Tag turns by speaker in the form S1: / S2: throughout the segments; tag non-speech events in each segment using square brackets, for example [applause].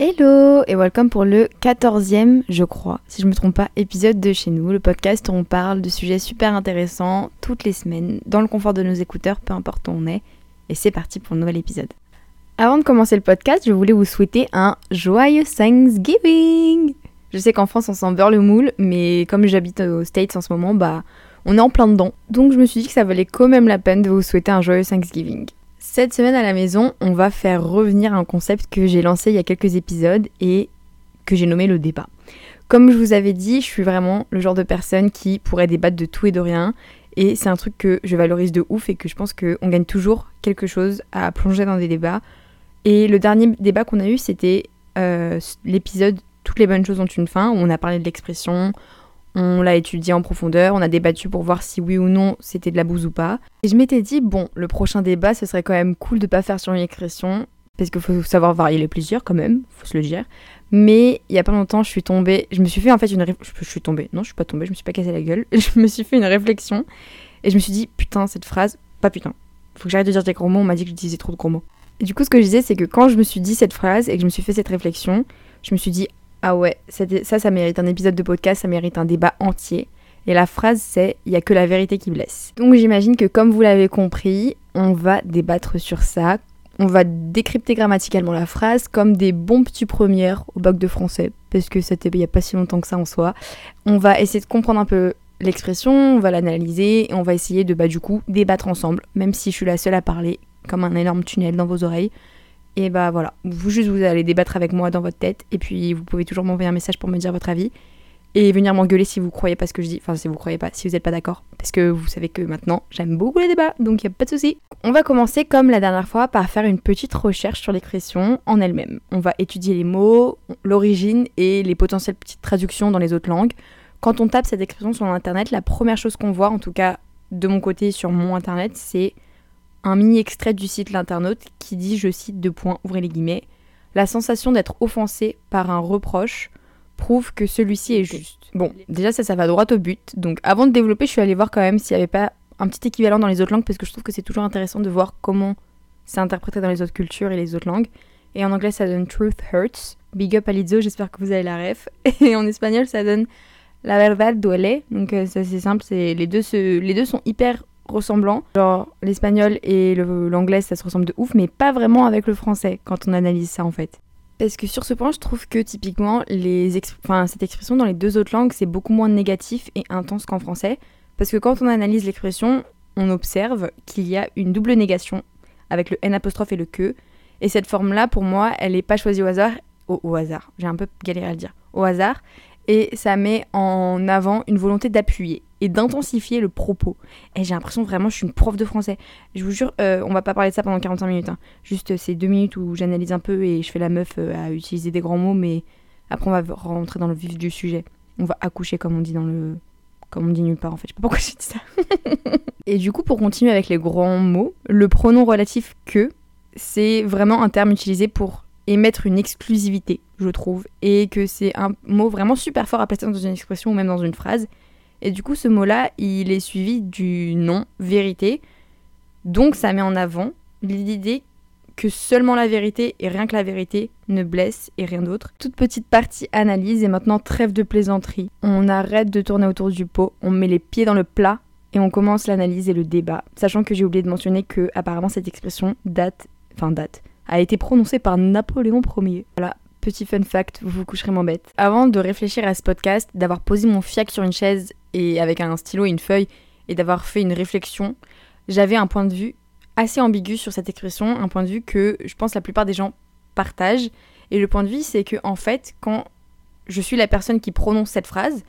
S1: Hello et welcome pour le 14e, je crois, si je me trompe pas, épisode de chez nous, le podcast où on parle de sujets super intéressants toutes les semaines, dans le confort de nos écouteurs, peu importe où on est. Et c'est parti pour un nouvel épisode. Avant de commencer le podcast, je voulais vous souhaiter un joyeux Thanksgiving Je sais qu'en France on s'en beurre le moule, mais comme j'habite aux States en ce moment, bah on est en plein dedans. Donc je me suis dit que ça valait quand même la peine de vous souhaiter un joyeux Thanksgiving. Cette semaine à la maison, on va faire revenir un concept que j'ai lancé il y a quelques épisodes et que j'ai nommé le débat. Comme je vous avais dit, je suis vraiment le genre de personne qui pourrait débattre de tout et de rien. Et c'est un truc que je valorise de ouf et que je pense qu'on gagne toujours quelque chose à plonger dans des débats. Et le dernier débat qu'on a eu, c'était euh, l'épisode Toutes les bonnes choses ont une fin, où on a parlé de l'expression, on l'a étudié en profondeur, on a débattu pour voir si oui ou non c'était de la bouse ou pas. Et je m'étais dit, bon, le prochain débat, ce serait quand même cool de pas faire sur une expression, parce qu'il faut savoir varier les plaisirs quand même, faut se le dire. Mais il y a pas longtemps, je suis tombée, je me suis fait en fait une réflexion. Je suis tombée, non, je suis pas tombée, je me suis pas cassé la gueule. [laughs] Je me suis fait une réflexion et je me suis dit, putain, cette phrase, pas putain. Faut que j'arrête de dire des gros mots, on m'a dit que j'utilisais trop de gros mots. Et du coup, ce que je disais, c'est que quand je me suis dit cette phrase et que je me suis fait cette réflexion, je me suis dit, ah ouais, ça, ça mérite un épisode de podcast, ça mérite un débat entier. Et la phrase c'est il y a que la vérité qui blesse. Donc j'imagine que comme vous l'avez compris, on va débattre sur ça. On va décrypter grammaticalement la phrase comme des bons petits premières au bac de français parce que c'était il y a pas si longtemps que ça en soi. On va essayer de comprendre un peu l'expression, on va l'analyser et on va essayer de bah du coup débattre ensemble même si je suis la seule à parler comme un énorme tunnel dans vos oreilles. Et bah voilà, vous juste vous allez débattre avec moi dans votre tête et puis vous pouvez toujours m'envoyer un message pour me dire votre avis et venir m'engueuler si vous croyez pas ce que je dis, enfin si vous croyez pas, si vous êtes pas d'accord parce que vous savez que maintenant, j'aime beaucoup les débats donc il y a pas de souci. On va commencer comme la dernière fois par faire une petite recherche sur l'expression en elle-même. On va étudier les mots, l'origine et les potentielles petites traductions dans les autres langues. Quand on tape cette expression sur internet, la première chose qu'on voit en tout cas de mon côté sur mon internet, c'est un mini extrait du site L'internaute qui dit, je cite deux points, ouvrez les guillemets, la sensation d'être offensé par un reproche prouve que celui-ci est juste. Bon, déjà ça, ça va droit au but. Donc avant de développer, je suis allée voir quand même s'il n'y avait pas un petit équivalent dans les autres langues parce que je trouve que c'est toujours intéressant de voir comment c'est interprété dans les autres cultures et les autres langues. Et en anglais, ça donne Truth Hurts. Big up à Lizzo, j'espère que vous avez la ref. [laughs] Et en espagnol, ça donne La verdad duele. Donc euh, c'est simple, c'est les deux, les deux sont hyper ressemblants. Genre l'espagnol et l'anglais ça se ressemble de ouf, mais pas vraiment avec le français quand on analyse ça en fait. Parce que sur ce point, je trouve que typiquement, cette expression dans les deux autres langues, c'est beaucoup moins négatif et intense qu'en français. Parce que quand on analyse l'expression, on observe qu'il y a une double négation avec le N apostrophe et le que. Et cette forme-là, pour moi, elle n'est pas choisie au hasard. Au, au hasard, j'ai un peu galéré à le dire. Au hasard. Et ça met en avant une volonté d'appuyer et d'intensifier le propos. Et j'ai l'impression vraiment, je suis une prof de français. Je vous jure, euh, on va pas parler de ça pendant 45 minutes. Hein. Juste euh, ces deux minutes où j'analyse un peu et je fais la meuf euh, à utiliser des grands mots, mais après on va rentrer dans le vif du sujet. On va accoucher comme on dit dans le. Comme on dit nulle part en fait. Je sais pas pourquoi [laughs] j'ai dit ça. [laughs] et du coup, pour continuer avec les grands mots, le pronom relatif que, c'est vraiment un terme utilisé pour émettre une exclusivité, je trouve, et que c'est un mot vraiment super fort à placer dans une expression ou même dans une phrase, et du coup, ce mot-là, il est suivi du nom vérité. Donc, ça met en avant l'idée que seulement la vérité et rien que la vérité ne blesse et rien d'autre. Toute petite partie analyse et maintenant trêve de plaisanterie. On arrête de tourner autour du pot, on met les pieds dans le plat et on commence l'analyse et le débat. Sachant que j'ai oublié de mentionner que apparemment cette expression date, enfin date, a été prononcée par Napoléon Ier. Voilà, petit fun fact, vous vous coucherez moins bête. Avant de réfléchir à ce podcast, d'avoir posé mon fiac sur une chaise et avec un stylo et une feuille et d'avoir fait une réflexion, j'avais un point de vue assez ambigu sur cette expression, un point de vue que je pense la plupart des gens partagent. Et le point de vue, c'est que en fait, quand je suis la personne qui prononce cette phrase,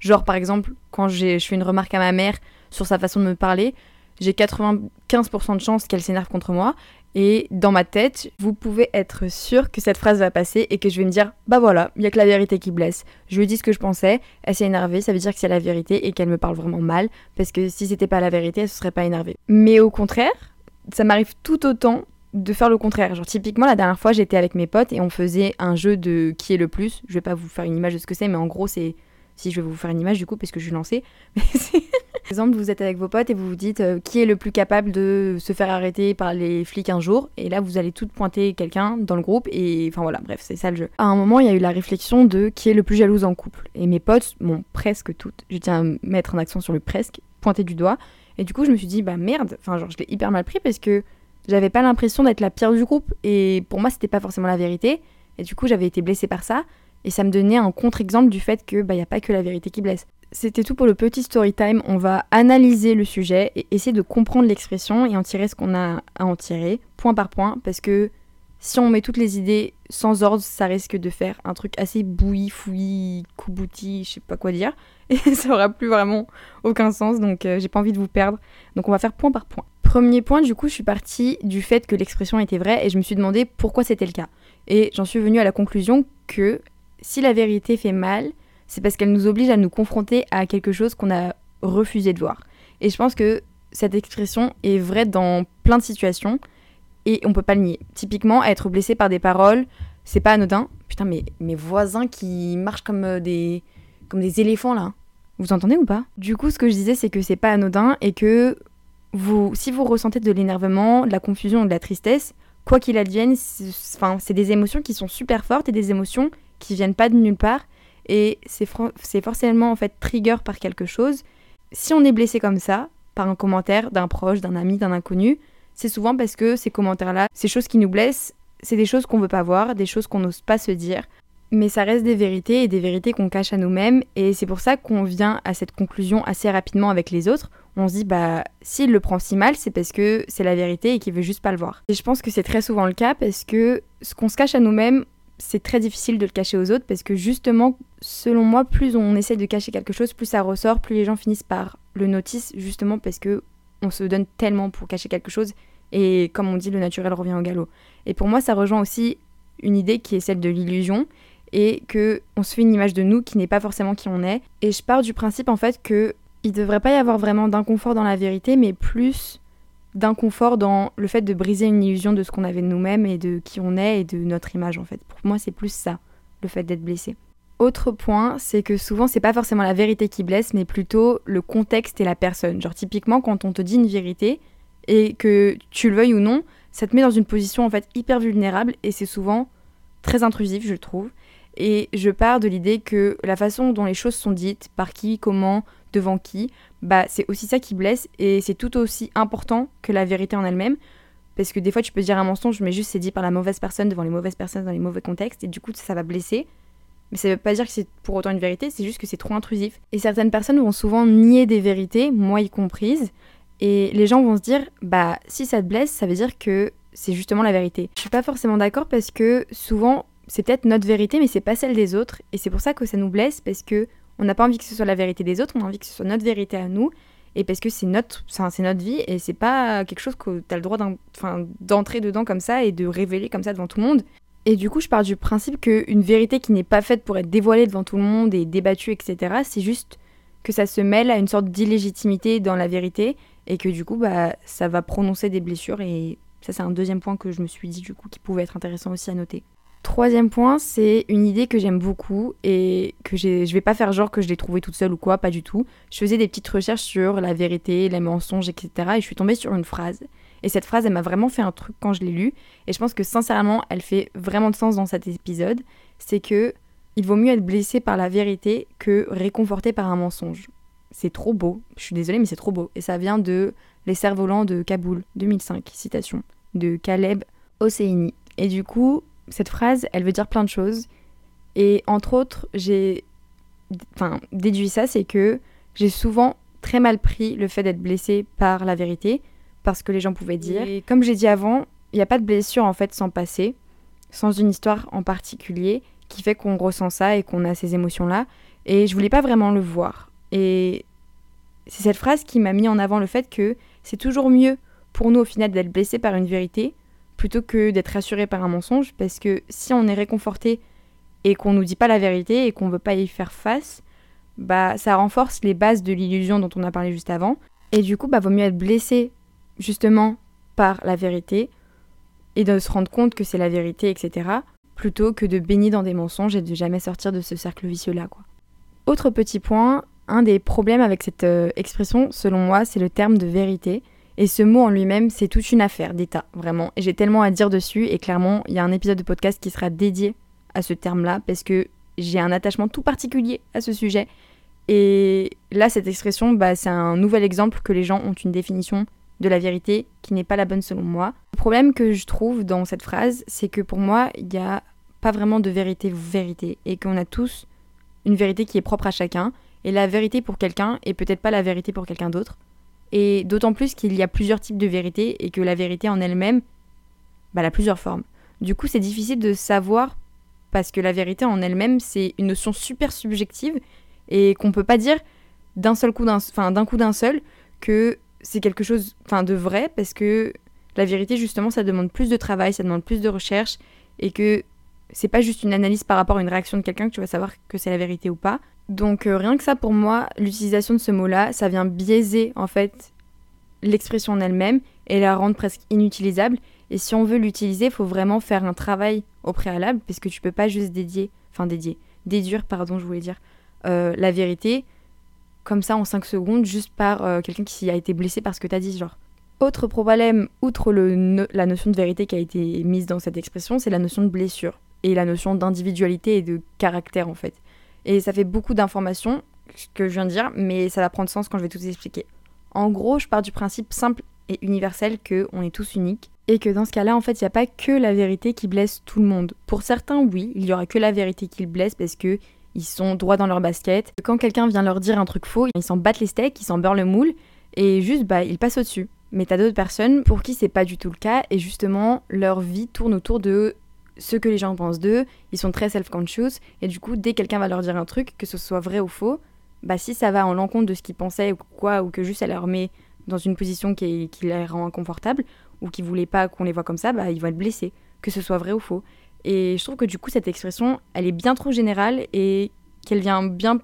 S1: genre par exemple quand je fais une remarque à ma mère sur sa façon de me parler, j'ai 95% de chances qu'elle s'énerve contre moi. Et dans ma tête, vous pouvez être sûr que cette phrase va passer et que je vais me dire Bah voilà, il y a que la vérité qui blesse. Je lui dis ce que je pensais, elle s'est énervée, ça veut dire que c'est la vérité et qu'elle me parle vraiment mal, parce que si c'était pas la vérité, elle se serait pas énervée. Mais au contraire, ça m'arrive tout autant de faire le contraire. Genre, typiquement, la dernière fois, j'étais avec mes potes et on faisait un jeu de qui est le plus. Je vais pas vous faire une image de ce que c'est, mais en gros, c'est. Si je vais vous faire une image du coup, parce que je suis lancée. [laughs] Par exemple, vous êtes avec vos potes et vous vous dites euh, qui est le plus capable de se faire arrêter par les flics un jour, et là vous allez toutes pointer quelqu'un dans le groupe, et enfin voilà, bref, c'est ça le jeu. À un moment, il y a eu la réflexion de qui est le plus jalouse en couple, et mes potes, bon, presque toutes, je tiens à mettre un accent sur le presque, pointé du doigt, et du coup je me suis dit, bah merde, enfin genre je l'ai hyper mal pris parce que j'avais pas l'impression d'être la pire du groupe, et pour moi c'était pas forcément la vérité, et du coup j'avais été blessée par ça, et ça me donnait un contre-exemple du fait que bah y a pas que la vérité qui blesse. C'était tout pour le petit story time. On va analyser le sujet et essayer de comprendre l'expression et en tirer ce qu'on a à en tirer, point par point, parce que si on met toutes les idées sans ordre, ça risque de faire un truc assez bouilli, fouillis, koubouti, je sais pas quoi dire, [laughs] et ça aura plus vraiment aucun sens, donc euh, j'ai pas envie de vous perdre. Donc on va faire point par point. Premier point, du coup, je suis partie du fait que l'expression était vraie et je me suis demandé pourquoi c'était le cas. Et j'en suis venue à la conclusion que si la vérité fait mal, c'est parce qu'elle nous oblige à nous confronter à quelque chose qu'on a refusé de voir. Et je pense que cette expression est vraie dans plein de situations et on peut pas le nier. Typiquement, être blessé par des paroles, c'est pas anodin. Putain, mais mes voisins qui marchent comme euh, des, comme des éléphants là. Vous entendez ou pas? Du coup, ce que je disais, c'est que c'est pas anodin et que vous, si vous ressentez de l'énervement, de la confusion ou de la tristesse, quoi qu'il advienne, c'est des émotions qui sont super fortes et des émotions qui viennent pas de nulle part et c'est forcément en fait trigger par quelque chose. Si on est blessé comme ça, par un commentaire d'un proche, d'un ami, d'un inconnu, c'est souvent parce que ces commentaires-là, ces choses qui nous blessent, c'est des choses qu'on veut pas voir, des choses qu'on n'ose pas se dire. Mais ça reste des vérités et des vérités qu'on cache à nous-mêmes. Et c'est pour ça qu'on vient à cette conclusion assez rapidement avec les autres. On se dit, bah, s'il le prend si mal, c'est parce que c'est la vérité et qu'il veut juste pas le voir. Et je pense que c'est très souvent le cas parce que ce qu'on se cache à nous-mêmes, c'est très difficile de le cacher aux autres parce que justement, selon moi, plus on essaie de cacher quelque chose, plus ça ressort, plus les gens finissent par le notice, justement parce que on se donne tellement pour cacher quelque chose et comme on dit, le naturel revient au galop. Et pour moi, ça rejoint aussi une idée qui est celle de l'illusion et que on se fait une image de nous qui n'est pas forcément qui on est. Et je pars du principe en fait que il devrait pas y avoir vraiment d'inconfort dans la vérité, mais plus d'inconfort dans le fait de briser une illusion de ce qu'on avait de nous-mêmes et de qui on est et de notre image en fait. Pour moi, c'est plus ça, le fait d'être blessé. Autre point, c'est que souvent c'est pas forcément la vérité qui blesse, mais plutôt le contexte et la personne. Genre typiquement quand on te dit une vérité et que tu le veuilles ou non, ça te met dans une position en fait hyper vulnérable et c'est souvent très intrusif, je trouve. Et je pars de l'idée que la façon dont les choses sont dites, par qui, comment, devant qui, bah c'est aussi ça qui blesse et c'est tout aussi important que la vérité en elle-même. Parce que des fois tu peux dire un mensonge mais juste c'est dit par la mauvaise personne devant les mauvaises personnes dans les mauvais contextes et du coup ça va blesser. Mais ça veut pas dire que c'est pour autant une vérité, c'est juste que c'est trop intrusif. Et certaines personnes vont souvent nier des vérités, moi y comprise, et les gens vont se dire bah si ça te blesse, ça veut dire que c'est justement la vérité. Je suis pas forcément d'accord parce que souvent c'est peut-être notre vérité mais c'est pas celle des autres et c'est pour ça que ça nous blesse parce que on n'a pas envie que ce soit la vérité des autres, on a envie que ce soit notre vérité à nous. Et parce que c'est notre, c'est notre vie et c'est pas quelque chose que tu as le droit d'entrer dedans comme ça et de révéler comme ça devant tout le monde. Et du coup, je pars du principe qu'une vérité qui n'est pas faite pour être dévoilée devant tout le monde et débattue, etc., c'est juste que ça se mêle à une sorte d'illégitimité dans la vérité et que du coup, bah, ça va prononcer des blessures. Et ça, c'est un deuxième point que je me suis dit, du coup, qui pouvait être intéressant aussi à noter. Troisième point, c'est une idée que j'aime beaucoup et que je vais pas faire genre que je l'ai trouvée toute seule ou quoi, pas du tout. Je faisais des petites recherches sur la vérité, les mensonges, etc. Et je suis tombée sur une phrase. Et cette phrase, elle m'a vraiment fait un truc quand je l'ai lue. Et je pense que sincèrement, elle fait vraiment de sens dans cet épisode. C'est que il vaut mieux être blessé par la vérité que réconforté par un mensonge. C'est trop beau. Je suis désolée, mais c'est trop beau. Et ça vient de Les cerfs-volants de Kaboul, 2005, citation, de Caleb Hosseini. Et du coup, cette phrase, elle veut dire plein de choses. Et entre autres, j'ai enfin, déduit ça, c'est que j'ai souvent très mal pris le fait d'être blessée par la vérité, parce que les gens pouvaient dire. Et comme j'ai dit avant, il n'y a pas de blessure en fait sans passé, sans une histoire en particulier qui fait qu'on ressent ça et qu'on a ces émotions-là. Et je voulais pas vraiment le voir. Et c'est cette phrase qui m'a mis en avant le fait que c'est toujours mieux pour nous au final d'être blessé par une vérité plutôt que d'être rassuré par un mensonge, parce que si on est réconforté et qu'on nous dit pas la vérité et qu'on veut pas y faire face, bah ça renforce les bases de l'illusion dont on a parlé juste avant. Et du coup, bah vaut mieux être blessé justement par la vérité et de se rendre compte que c'est la vérité, etc. plutôt que de baigner dans des mensonges et de jamais sortir de ce cercle vicieux là, quoi. Autre petit point, Un des problèmes avec cette euh, expression, selon moi, c'est le terme de vérité. Et ce mot en lui-même, c'est toute une affaire d'état, vraiment. J'ai tellement à dire dessus, et clairement, il y a un épisode de podcast qui sera dédié à ce terme-là, parce que j'ai un attachement tout particulier à ce sujet. Et là, cette expression, bah, c'est un nouvel exemple que les gens ont une définition de la vérité qui n'est pas la bonne selon moi. Le problème que je trouve dans cette phrase, c'est que pour moi, il n'y a pas vraiment de vérité vérité et qu'on a tous une vérité qui est propre à chacun et la vérité pour quelqu'un est peut-être pas la vérité pour quelqu'un d'autre. Et d'autant plus qu'il y a plusieurs types de vérité et que la vérité en elle-même, bah, elle a plusieurs formes. Du coup, c'est difficile de savoir parce que la vérité en elle-même, c'est une notion super subjective et qu'on peut pas dire d'un seul coup d'un d'un coup d'un seul que c'est quelque chose de vrai parce que la vérité justement ça demande plus de travail, ça demande plus de recherche et que c'est pas juste une analyse par rapport à une réaction de quelqu'un que tu vas savoir que c'est la vérité ou pas. Donc euh, rien que ça pour moi, l'utilisation de ce mot-là, ça vient biaiser en fait l'expression en elle-même et la rendre presque inutilisable. Et si on veut l'utiliser, il faut vraiment faire un travail au préalable, puisque tu peux pas juste dédier, enfin dédier, déduire, pardon, je voulais dire, euh, la vérité comme ça en 5 secondes, juste par euh, quelqu'un qui a été blessé par ce que tu as dit, genre. Autre problème, outre la notion de vérité qui a été mise dans cette expression, c'est la notion de blessure et la notion d'individualité et de caractère en fait. Et ça fait beaucoup d'informations, ce que je viens de dire, mais ça va prendre sens quand je vais tout expliquer. En gros, je pars du principe simple et universel que on est tous uniques et que dans ce cas-là, en fait, il n'y a pas que la vérité qui blesse tout le monde. Pour certains, oui, il y aura que la vérité qui blesse parce que ils sont droits dans leur basket. Quand quelqu'un vient leur dire un truc faux, ils s'en battent les steaks, ils s'en beurrent le moule et juste bah ils passent au-dessus. Mais t'as d'autres personnes pour qui c'est pas du tout le cas et justement leur vie tourne autour de ce que les gens pensent d'eux, ils sont très self-conscious, et du coup, dès que quelqu'un va leur dire un truc, que ce soit vrai ou faux, bah si ça va en l'encontre de ce qu'ils pensaient ou quoi, ou que juste ça leur met dans une position qui, les rend inconfortables, ou qui voulait pas qu'on les voit comme ça, bah ils vont être blessés, que ce soit vrai ou faux. Et je trouve que du coup, cette expression, elle est bien trop générale et qu'elle vient bien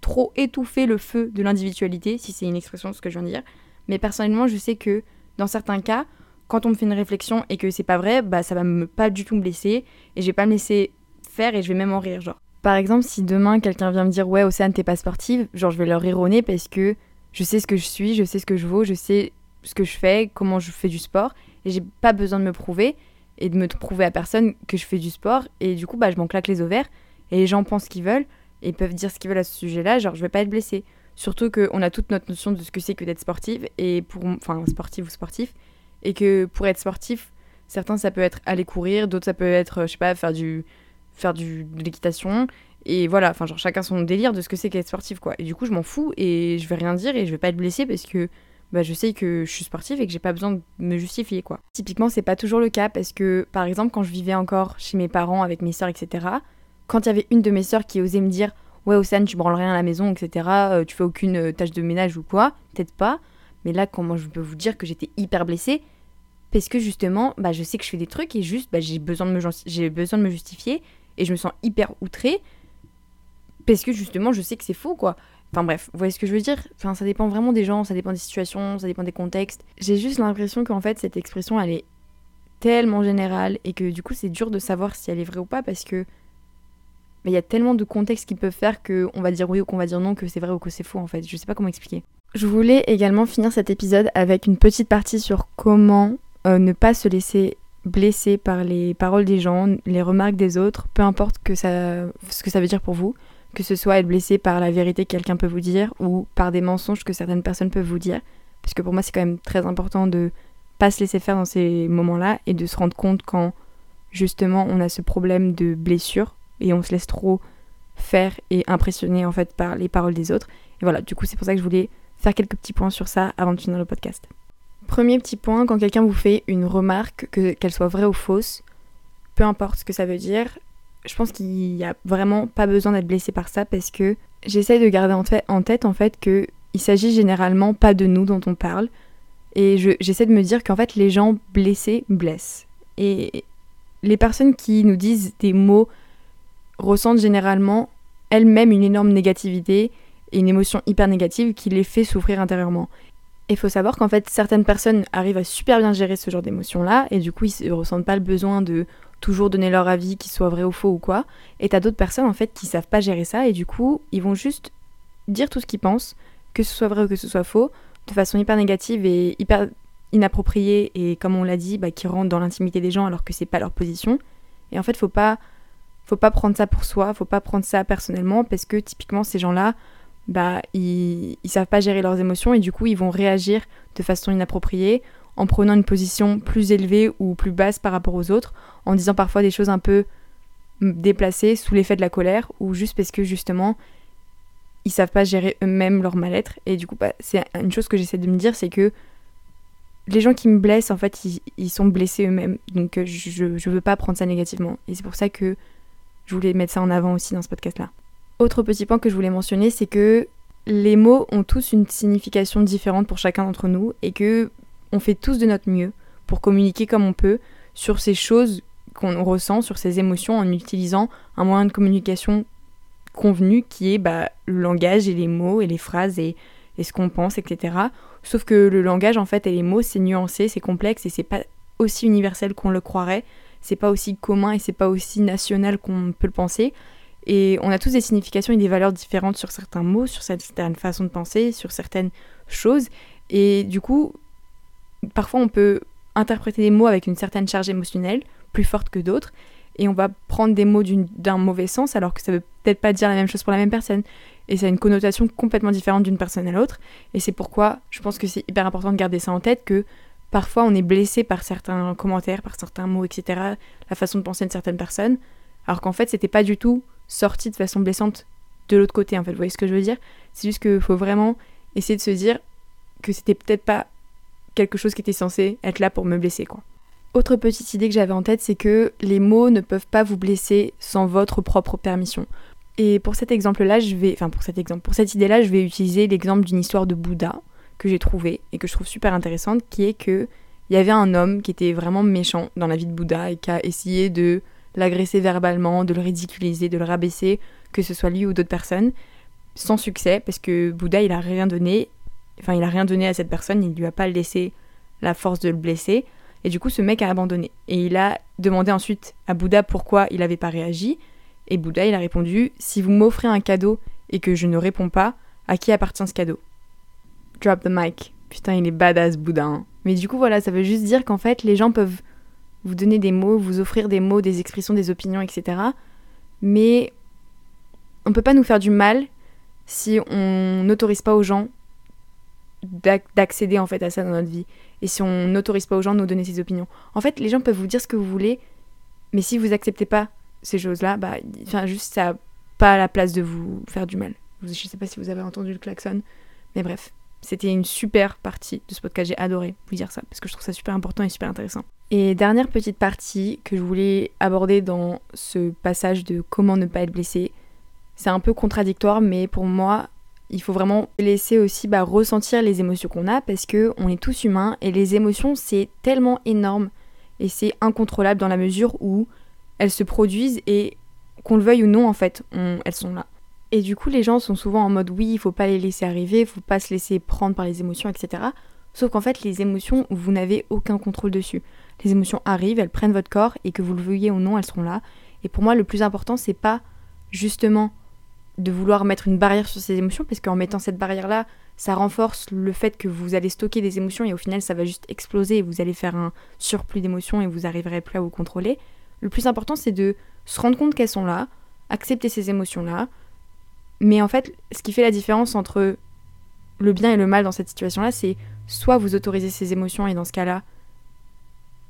S1: trop étouffer le feu de l'individualité, si c'est une expression, ce que je viens de dire. Mais personnellement, je sais que dans certains cas, quand on me fait une réflexion et que c'est pas vrai, bah ça va me pas du tout me blesser et je vais pas me laisser faire et je vais même en rire genre. Par exemple, si demain quelqu'un vient me dire ouais Océane t'es pas sportive, genre je vais leur rironner parce que je sais ce que je suis, je sais ce que je vaux, je sais ce que je fais, comment je fais du sport et j'ai pas besoin de me prouver et de me prouver à personne que je fais du sport et du coup bah je m'en claque les ovaires et les gens pensent ce qu'ils veulent et peuvent dire ce qu'ils veulent à ce sujet-là, genre je vais pas être blessée. Surtout qu'on a toute notre notion de ce que c'est que d'être sportive et pour enfin sportive ou sportif et que pour être sportif, certains ça peut être aller courir, d'autres ça peut être, je sais pas, faire du faire du, de l'équitation. Et voilà, enfin, genre chacun son délire de ce que c'est qu'être sportif, quoi. Et du coup, je m'en fous et je vais rien dire et je vais pas être blessée parce que bah, je sais que je suis sportive et que j'ai pas besoin de me justifier, quoi. Typiquement, c'est pas toujours le cas parce que, par exemple, quand je vivais encore chez mes parents avec mes sœurs, etc., quand il y avait une de mes sœurs qui osait me dire Ouais, Océane, tu branles rien à la maison, etc., euh, tu fais aucune euh, tâche de ménage ou quoi, peut-être pas, mais là, comment je peux vous dire que j'étais hyper blessée Parce que justement, bah, je sais que je fais des trucs et juste, bah, j'ai besoin, de me, besoin de me justifier et je me sens hyper outrée parce que justement, je sais que c'est faux, quoi. Enfin bref, vous voyez ce que je veux dire? Enfin, ça dépend vraiment des gens, ça dépend des situations, ça dépend des contextes. J'ai juste l'impression qu'en fait, cette expression, elle est tellement générale et que du coup, c'est dur de savoir si elle est vraie ou pas parce que il y a tellement de contextes qui peuvent faire qu'on va dire oui ou qu'on va dire non, que c'est vrai ou que c'est faux en fait. Je sais pas comment expliquer. Je voulais également finir cet épisode avec une petite partie sur comment euh, ne pas se laisser blesser par les paroles des gens, les remarques des autres, peu importe que ça, ce que ça veut dire pour vous, que ce soit être blessé par la vérité que quelqu'un peut vous dire ou par des mensonges que certaines personnes peuvent vous dire. Parce que pour moi, c'est quand même très important de pas se laisser faire dans ces moments-là et de se rendre compte quand justement on a ce problème de blessure et on se laisse trop faire et impressionner en fait par les paroles des autres. Et voilà, du coup, c'est pour ça que je voulais faire quelques petits points sur ça avant de finir le podcast. Premier petit point, quand quelqu'un vous fait une remarque, qu'elle soit vraie ou fausse, peu importe ce que ça veut dire, je pense qu'il n'y a vraiment pas besoin d'être blessé par ça parce que j'essaie de garder en, en tête en fait que il s'agit généralement pas de nous dont on parle et j'essaie de me dire qu'en fait les gens blessés blessent et les personnes qui nous disent des mots ressentent généralement elles-mêmes une énorme négativité et une émotion hyper négative qui les fait souffrir intérieurement. Il faut savoir qu'en fait, certaines personnes arrivent à super bien gérer ce genre d'émotions-là, et du coup, ils ne ressentent pas le besoin de toujours donner leur avis, qu'il soit vrai ou faux ou quoi. Et t'as d'autres personnes, en fait, qui savent pas gérer ça, et du coup, ils vont juste dire tout ce qu'ils pensent, que ce soit vrai ou que ce soit faux, de façon hyper négative et hyper inappropriée et comme on l'a dit, bah, qui rentrent dans l'intimité des gens alors que c'est pas leur position. Et en fait, faut pas, faut pas prendre ça pour soi, faut pas prendre ça personnellement parce que typiquement ces gens-là, bah, ils, ils savent pas gérer leurs émotions et du coup ils vont réagir de façon inappropriée en prenant une position plus élevée ou plus basse par rapport aux autres, en disant parfois des choses un peu déplacées sous l'effet de la colère ou juste parce que justement ils savent pas gérer eux-mêmes leur mal-être. Et du coup bah, c'est une chose que j'essaie de me dire c'est que les gens qui me blessent en fait ils, sont blessés eux-mêmes. Donc euh, je, je veux pas prendre ça négativement. Et c'est pour ça que je voulais mettre ça en avant aussi dans ce podcast là. Autre petit point que je voulais mentionner c'est que les mots ont tous une signification différente pour chacun d'entre nous et que on fait tous de notre mieux pour communiquer comme on peut sur ces choses qu'on ressent, sur ces émotions en utilisant un moyen de communication convenu qui est bah, le langage et les mots et les phrases et, ce qu'on pense, etc. Sauf que le langage en fait et les mots c'est nuancé, c'est complexe et c'est pas aussi universel qu'on le croirait, c'est pas aussi commun et c'est pas aussi national qu'on peut le penser. Et on a tous des significations et des valeurs différentes sur certains mots, sur certaines façons de penser, sur certaines choses. Et du coup, parfois on peut interpréter des mots avec une certaine charge émotionnelle, plus forte que d'autres, et on va prendre des mots d'un mauvais sens alors que ça veut peut-être pas dire la même chose pour la même personne. Et ça a une connotation complètement différente d'une personne à l'autre. Et c'est pourquoi je pense que c'est hyper important de garder ça en tête que parfois on est blessé par certains commentaires, par certains mots, etc., la façon de penser de certaines personnes, alors qu'en fait c'était pas du tout sorti de façon blessante de l'autre côté en fait. Vous voyez ce que je veux dire? C'est juste qu'il faut vraiment essayer de se dire que c'était peut-être pas quelque chose qui était censé être là pour me blesser, quoi. Autre petite idée que j'avais en tête, c'est que les mots ne peuvent pas vous blesser sans votre propre permission. Et pour cet exemple-là, je vais, enfin pour cet exemple, pour cette idée-là, je vais utiliser l'exemple d'une histoire de Bouddha que j'ai trouvée et que je trouve super intéressante, qui est que il y avait un homme qui était vraiment méchant dans la vie de Bouddha et qui a essayé de l'agresser verbalement, de le ridiculiser, de le rabaisser, que ce soit lui ou d'autres personnes, sans succès, parce que Bouddha il a rien donné Enfin, il a rien donné à cette personne, il lui a pas laissé la force de le blesser. Et du coup, ce mec a abandonné. Et il a demandé ensuite à Bouddha pourquoi il n'avait pas réagi. Et Bouddha, il a répondu Si vous m'offrez un cadeau et que je ne réponds pas, à qui appartient ce cadeau? Drop the mic. Putain, il est badass, Bouddha. Hein. Mais du coup, voilà, ça veut juste dire qu'en fait, les gens peuvent vous donner des mots, vous offrir des mots, des expressions, des opinions, etc. Mais on peut pas nous faire du mal si on n'autorise pas aux gens d'accéder en fait à ça dans notre vie. Et si on n'autorise pas aux gens de nous donner ses opinions. En fait, les gens peuvent vous dire ce que vous voulez, mais si vous acceptez pas ces choses-là, bah, juste ça n'a pas la place de vous faire du mal. Je sais pas si vous avez entendu le klaxon, mais bref, c'était une super partie de ce podcast. J'ai adoré vous dire ça parce que je trouve ça super important et super intéressant. Et dernière petite partie que je voulais aborder dans ce passage de comment ne pas être blessé. C'est un peu contradictoire, mais pour moi, il faut vraiment laisser aussi bah, ressentir les émotions qu'on a parce que on est tous humains et les émotions c'est tellement énorme et c'est incontrôlable dans la mesure où elles se produisent et qu'on le veuille ou non en fait, elles sont là. Et du coup les gens sont souvent en mode oui il faut pas les laisser arriver, il faut pas se laisser prendre par les émotions etc. Sauf qu'en fait les émotions vous n'avez aucun contrôle dessus. Les émotions arrivent, elles prennent votre corps et que vous le veuillez ou non elles seront là. Et pour moi le plus important c'est pas justement de vouloir mettre une barrière sur ces émotions, parce qu'en mettant cette barrière-là, ça renforce le fait que vous allez stocker des émotions et au final ça va juste exploser et vous allez faire un surplus d'émotions et vous arriverez plus à vous contrôler. Le plus important c'est de se rendre compte qu'elles sont là, accepter ces émotions-là. Mais en fait, ce qui fait la différence entre le bien et le mal dans cette situation-là, c'est soit vous autorisez ces émotions et dans ce cas-là,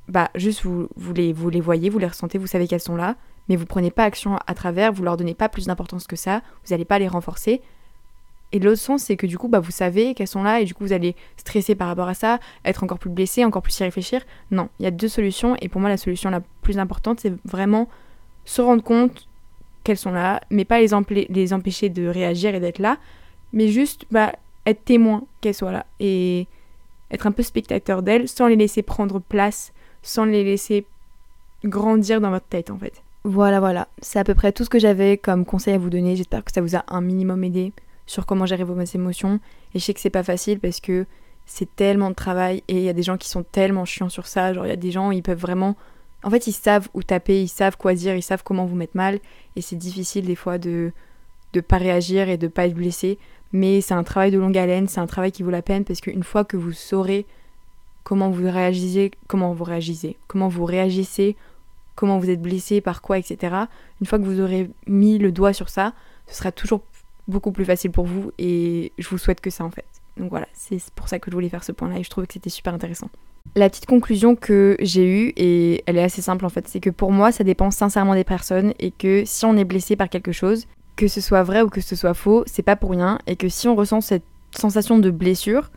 S1: bah juste vous, vous, les, vous les voyez, vous les ressentez, vous savez qu'elles sont là, mais vous prenez pas action à travers, vous leur donnez pas plus d'importance que ça, vous n'allez pas les renforcer. Et l'autre sens, c'est que du coup, bah, vous savez qu'elles sont là et du coup, vous allez stresser par rapport à ça, être encore plus blessé, encore plus y réfléchir. Non, il y a deux solutions et pour moi, la solution la plus importante, c'est vraiment se rendre compte qu'elles sont là, mais pas les, les empêcher de réagir et d'être là, mais juste bah, être témoin qu'elles soient là et être un peu spectateur d'elles sans les laisser prendre place, sans les laisser grandir dans votre tête en fait. Voilà, voilà. C'est à peu près tout ce que j'avais comme conseil à vous donner. J'espère que ça vous a un minimum aidé sur comment gérer vos émotions. Et je sais que c'est pas facile parce que c'est tellement de travail et il y a des gens qui sont tellement chiants sur ça. Genre, il y a des gens, ils peuvent vraiment. En fait, ils savent où taper, ils savent quoi dire, ils savent comment vous mettre mal. Et c'est difficile des fois de de pas réagir et de pas être blessé. Mais c'est un travail de longue haleine, c'est un travail qui vaut la peine parce qu'une fois que vous saurez comment vous réagissez, comment vous réagissez, comment vous réagissez, comment vous êtes blessé, par quoi, etc. Une fois que vous aurez mis le doigt sur ça, ce sera toujours beaucoup plus facile pour vous et je vous souhaite que ça en fait. Donc voilà, c'est pour ça que je voulais faire ce point-là et je trouvais que c'était super intéressant. La petite conclusion que j'ai eue, et elle est assez simple en fait, c'est que pour moi ça dépend sincèrement des personnes et que si on est blessé par quelque chose, que ce soit vrai ou que ce soit faux, c'est pas pour rien et que si on ressent cette sensation de blessure,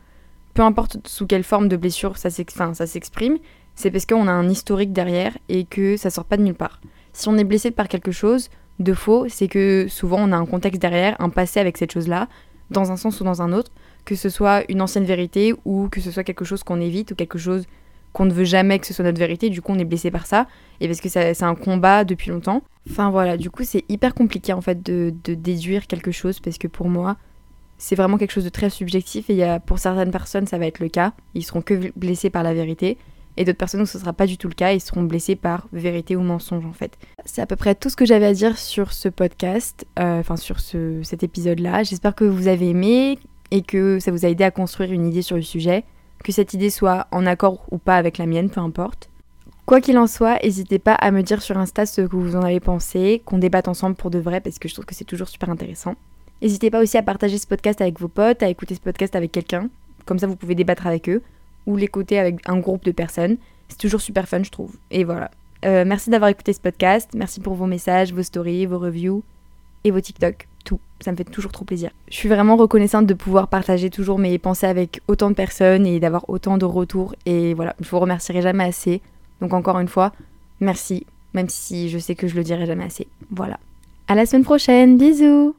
S1: peu importe sous quelle forme de blessure ça s'exprime, c'est parce qu'on a un historique derrière et que ça sort pas de nulle part. Si on est blessé par quelque chose de faux, c'est que souvent on a un contexte derrière, un passé avec cette chose-là, dans un sens ou dans un autre, que ce soit une ancienne vérité ou que ce soit quelque chose qu'on évite ou quelque chose qu'on ne veut jamais que ce soit notre vérité, du coup on est blessé par ça, et parce que c'est un combat depuis longtemps. Enfin voilà, du coup c'est hyper compliqué en fait de, déduire quelque chose, parce que pour moi, c'est vraiment quelque chose de très subjectif, et y a, pour certaines personnes ça va être le cas, ils seront que blessés par la vérité, et d'autres personnes où ce sera pas du tout le cas, ils seront blessés par vérité ou mensonge en fait. C'est à peu près tout ce que j'avais à dire sur ce podcast, euh, enfin sur ce, cet épisode-là. J'espère que vous avez aimé et que ça vous a aidé à construire une idée sur le sujet, que cette idée soit en accord ou pas avec la mienne, peu importe. Quoi qu'il en soit, n'hésitez pas à me dire sur Insta ce que vous en avez pensé, qu'on débatte ensemble pour de vrai parce que je trouve que c'est toujours super intéressant. N'hésitez pas aussi à partager ce podcast avec vos potes, à écouter ce podcast avec quelqu'un, comme ça vous pouvez débattre avec eux ou l'écouter avec un groupe de personnes. C'est toujours super fun, je trouve. Et voilà. Euh, merci d'avoir écouté ce podcast. Merci pour vos messages, vos stories, vos reviews et vos TikTok. Tout. Ça me fait toujours trop plaisir. Je suis vraiment reconnaissante de pouvoir partager toujours mes pensées avec autant de personnes et d'avoir autant de retours. Et voilà, je vous remercierai jamais assez. Donc encore une fois, merci. Même si je sais que je le dirai jamais assez. Voilà. À la semaine prochaine. Bisous